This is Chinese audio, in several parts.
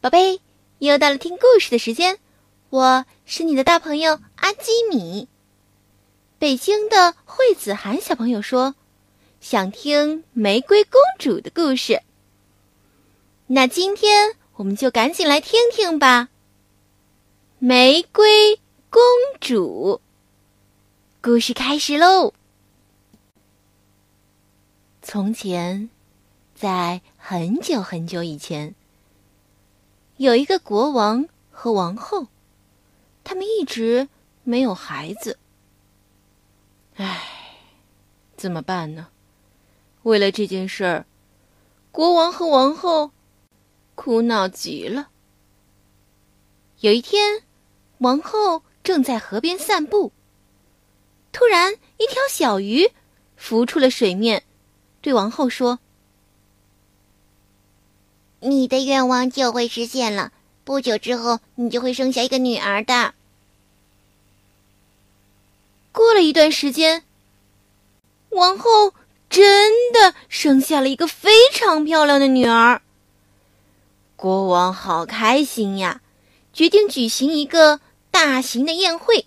宝贝，又到了听故事的时间，我是你的大朋友阿基米。北京的惠子涵小朋友说，想听玫瑰公主的故事。那今天我们就赶紧来听听吧。玫瑰公主，故事开始喽。从前，在很久很久以前。有一个国王和王后，他们一直没有孩子。唉，怎么办呢？为了这件事儿，国王和王后苦恼极了。有一天，王后正在河边散步，突然一条小鱼浮出了水面，对王后说。你的愿望就会实现了。不久之后，你就会生下一个女儿的。过了一段时间，王后真的生下了一个非常漂亮的女儿。国王好开心呀，决定举行一个大型的宴会。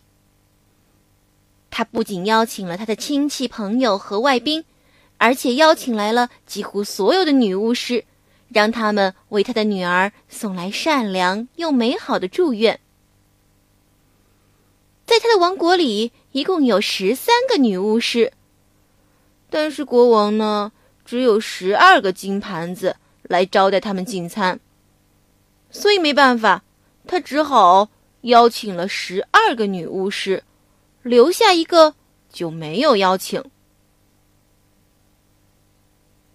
他不仅邀请了他的亲戚朋友和外宾，而且邀请来了几乎所有的女巫师。让他们为他的女儿送来善良又美好的祝愿。在他的王国里，一共有十三个女巫师，但是国王呢，只有十二个金盘子来招待他们进餐，所以没办法，他只好邀请了十二个女巫师，留下一个就没有邀请。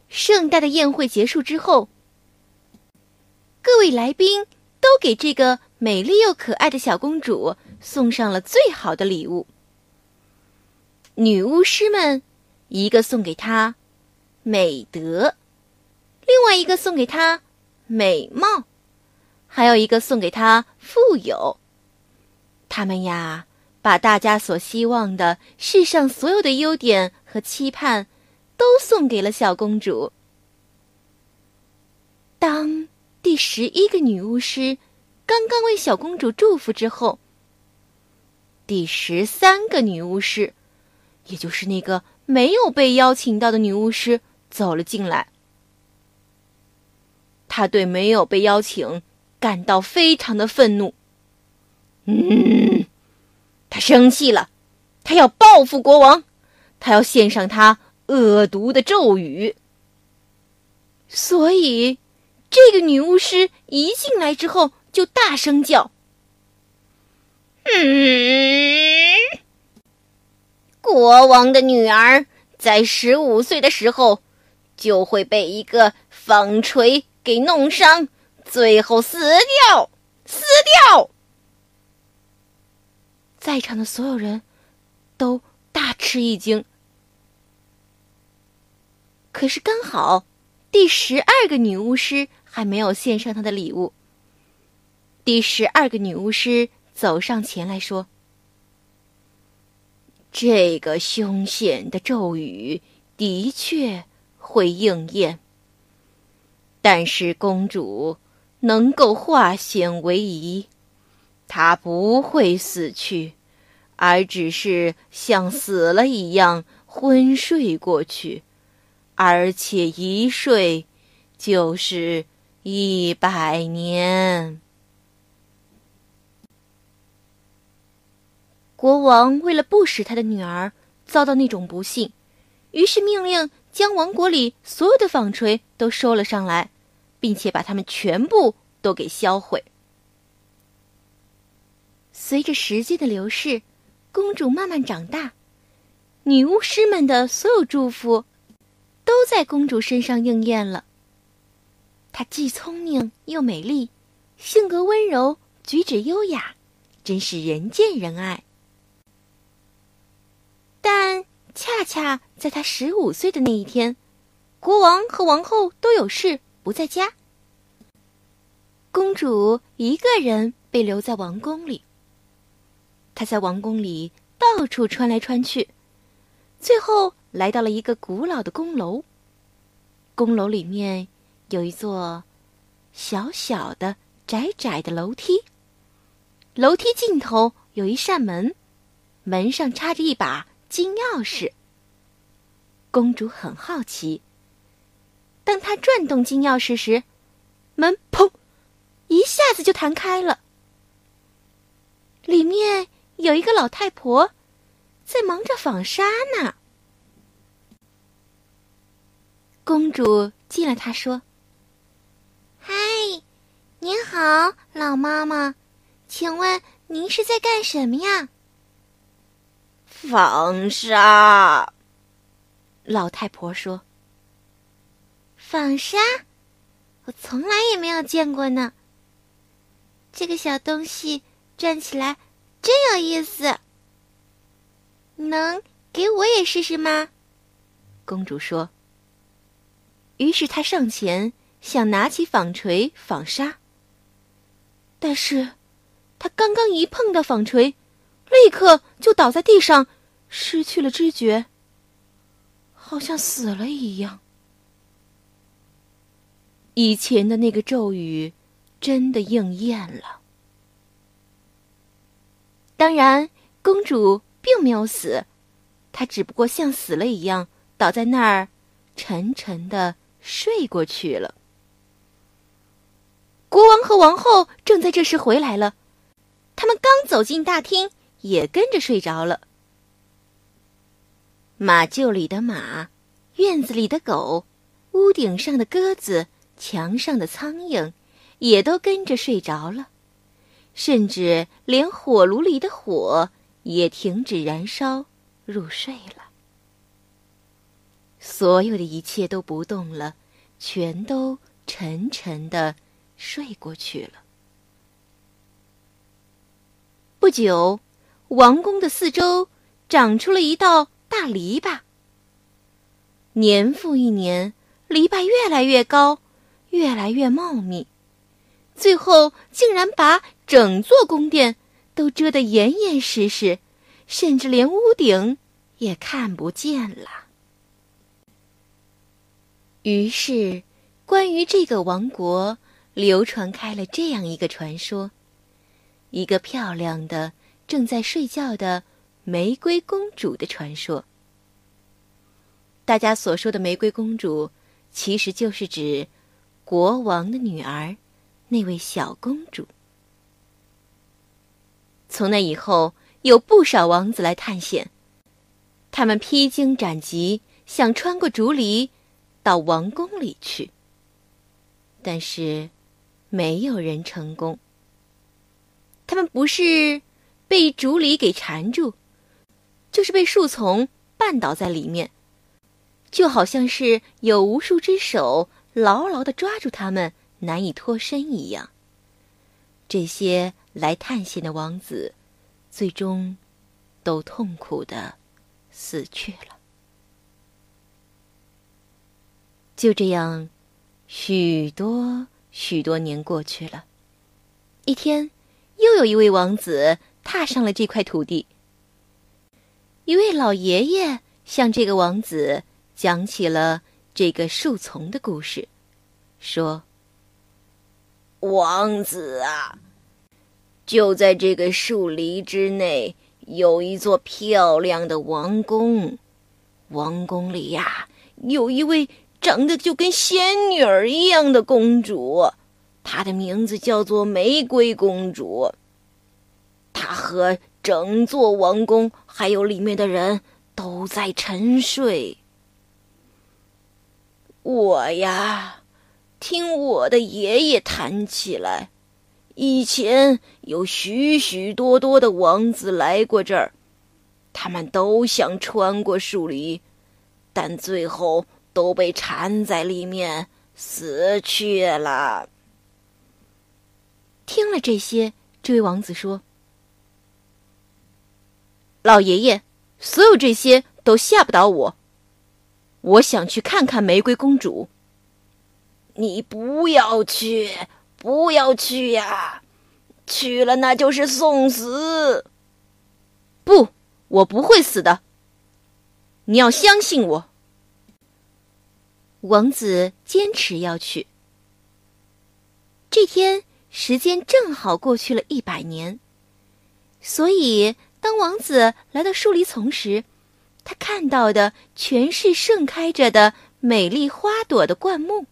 盛大的宴会结束之后。各位来宾都给这个美丽又可爱的小公主送上了最好的礼物。女巫师们，一个送给她美德，另外一个送给她美貌，还有一个送给她富有。他们呀，把大家所希望的世上所有的优点和期盼，都送给了小公主。当。十一个女巫师刚刚为小公主祝福之后，第十三个女巫师，也就是那个没有被邀请到的女巫师走了进来。她对没有被邀请感到非常的愤怒。嗯，她生气了，她要报复国王，她要献上她恶毒的咒语。所以。这个女巫师一进来之后就大声叫：“嗯，国王的女儿在十五岁的时候就会被一个纺锤给弄伤，最后死掉，死掉。”在场的所有人都大吃一惊。可是刚好第十二个女巫师。还没有献上她的礼物。第十二个女巫师走上前来说：“这个凶险的咒语的确会应验，但是公主能够化险为夷，她不会死去，而只是像死了一样昏睡过去，而且一睡就是。”一百年。国王为了不使他的女儿遭到那种不幸，于是命令将王国里所有的纺锤都收了上来，并且把它们全部都给销毁。随着时间的流逝，公主慢慢长大，女巫师们的所有祝福在公主身上应验了。她既聪明又美丽，性格温柔，举止优雅，真是人见人爱。但恰恰在她十五岁的那一天，国王和王后都有事不在家，公主一个人被留在王宫里。她在王宫里到处穿来穿去，最后来到了一个古老的宫楼。宫楼里面。有一座小小的窄窄的楼梯。楼梯尽头有一扇门，门上插着一把金钥匙。公主很好奇。当她转动金钥匙时，门砰，一下子就弹开了。里面有一个老太婆，在忙着纺纱呢。公主见了她，说：“嗨，您好，老妈妈，请问您是在干什么呀？”纺纱。老太婆说：“纺纱，我从来也没有见过呢。这个小东西转起来真有意思，能给我也试试吗？”公主说。于是他上前想拿起纺锤纺纱，但是他刚刚一碰到纺锤，立刻就倒在地上，失去了知觉。好像死了一样。以前的那个咒语，真的应验了。当然，公主并没有死，她只不过像死了一样倒在那儿，沉沉的睡过去了。国王和王后正在这时回来了，他们刚走进大厅，也跟着睡着了。马厩里的马，院子里的狗，屋顶上的鸽子，墙上的苍蝇，也都跟着睡着了，甚至连火炉里的火也停止燃烧，入睡了。所有的一切都不动了，全都沉沉的睡过去了。不久，王宫的四周长出了一道。大篱笆，年复一年，篱笆越来越高，越来越茂密，最后竟然把整座宫殿都遮得严严实实，甚至连屋顶也看不见了。于是，关于这个王国，流传开了这样一个传说：一个漂亮的正在睡觉的。玫瑰公主的传说。大家所说的玫瑰公主，其实就是指国王的女儿，那位小公主。从那以后，有不少王子来探险，他们披荆斩棘，想穿过竹篱，到王宫里去。但是，没有人成功。他们不是被竹篱给缠住。就是被树丛绊倒在里面，就好像是有无数只手牢牢的抓住他们，难以脱身一样。这些来探险的王子，最终都痛苦的死去了。就这样，许多许多年过去了。一天，又有一位王子踏上了这块土地。一位老爷爷向这个王子讲起了这个树丛的故事，说：“王子啊，就在这个树篱之内，有一座漂亮的王宫。王宫里呀，有一位长得就跟仙女儿一样的公主，她的名字叫做玫瑰公主。她和……”整座王宫，还有里面的人都在沉睡。我呀，听我的爷爷谈起来，以前有许许多多的王子来过这儿，他们都想穿过树篱，但最后都被缠在里面死去了。听了这些，这位王子说。老爷爷，所有这些都吓不倒我。我想去看看玫瑰公主。你不要去，不要去呀！去了那就是送死。不，我不会死的。你要相信我。王子坚持要去。这天时间正好过去了一百年，所以当王子来到树篱丛时，他看到的全是盛开着的美丽花朵的灌木。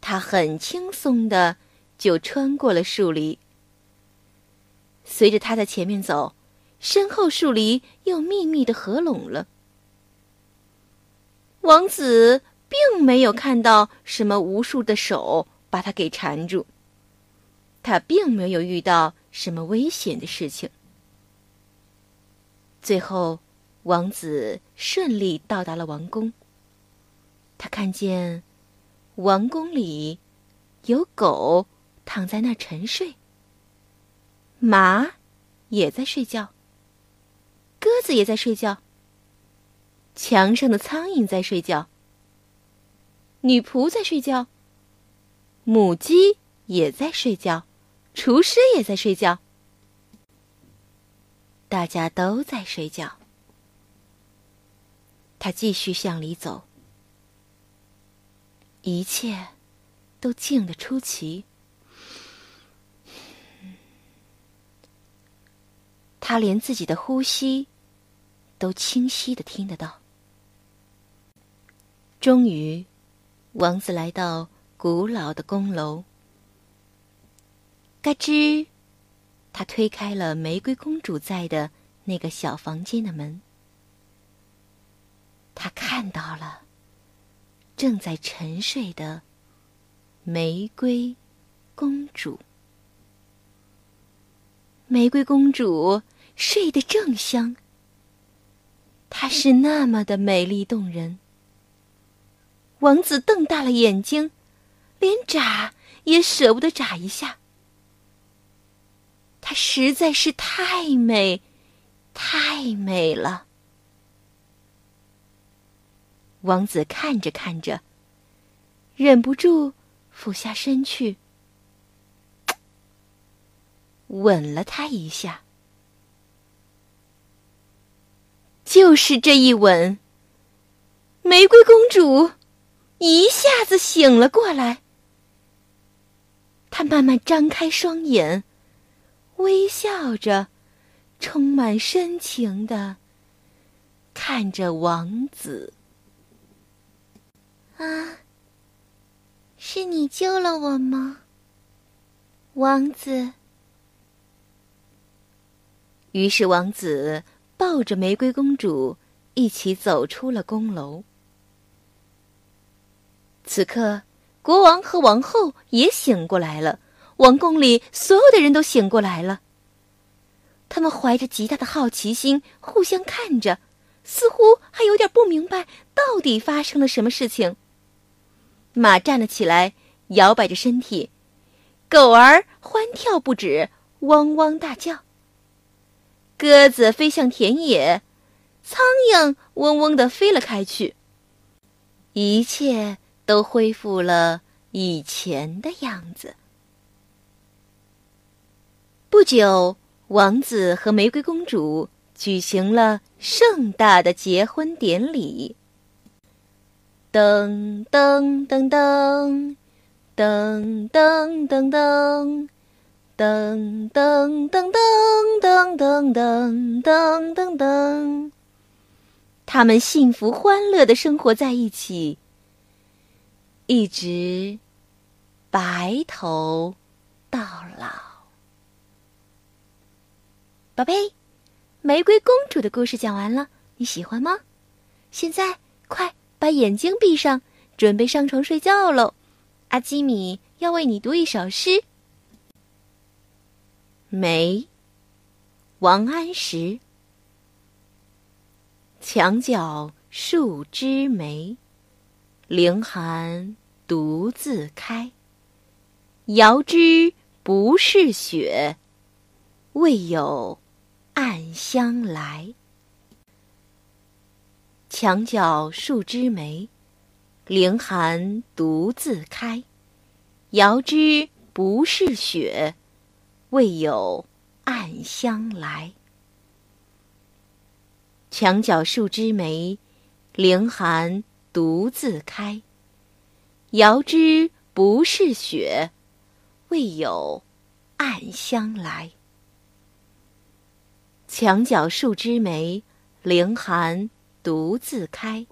他很轻松的就穿过了树篱，随着他在前面走，身后树篱又密密的合拢了。王子并没有看到什么无数的手把他给缠住。他并没有遇到什么危险的事情。最后，王子顺利到达了王宫。他看见王宫里有狗躺在那儿沉睡，马也在睡觉，鸽子也在睡觉，墙上的苍蝇在睡觉，女仆在睡觉，母鸡也在睡觉。厨师也在睡觉，大家都在睡觉。他继续向里走，一切都静得出奇。他连自己的呼吸都清晰的听得到。终于，王子来到古老的宫楼。嘎吱，他推开了玫瑰公主在的那个小房间的门。他看到了正在沉睡的玫瑰公主。玫瑰公主睡得正香。她是那么的美丽动人。王子瞪大了眼睛，连眨也舍不得眨一下。她实在是太美，太美了。王子看着看着，忍不住俯下身去，吻了她一下。就是这一吻，玫瑰公主一下子醒了过来。他慢慢张开双眼。微笑着，充满深情的看着王子。啊，是你救了我吗，王子？于是王子抱着玫瑰公主一起走出了宫楼。此刻，国王和王后也醒过来了。王宫里所有的人都醒过来了。他们怀着极大的好奇心，互相看着，似乎还有点不明白到底发生了什么事情。马站了起来，摇摆着身体；狗儿欢跳不止，汪汪大叫；鸽子飞向田野，苍蝇嗡嗡的飞了开去。一切都恢复了以前的样子。不久，王子和玫瑰公主举行了盛大的结婚典礼。噔噔噔噔，噔噔噔噔，噔噔噔噔噔噔噔噔噔噔。他们幸福欢乐的生活在一起，一直白头到老。宝贝，玫瑰公主的故事讲完了，你喜欢吗？现在快把眼睛闭上，准备上床睡觉喽。阿基米要为你读一首诗。梅，王安石。墙角数枝梅，凌寒独自开。遥知不是雪，为有。暗香来，墙角数枝梅，凌寒独自开。遥知不是雪，为有暗香来。墙角数枝梅，凌寒独自开。遥知不是雪，为有暗香来。墙角数枝梅，凌寒独自开。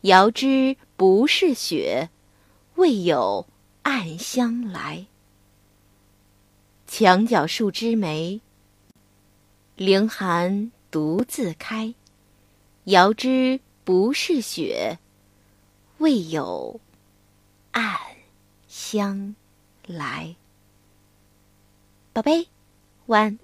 遥知不是雪，为有暗香来。墙角数枝梅，凌寒独自开。遥知不是雪，未有暗香来。宝贝，晚。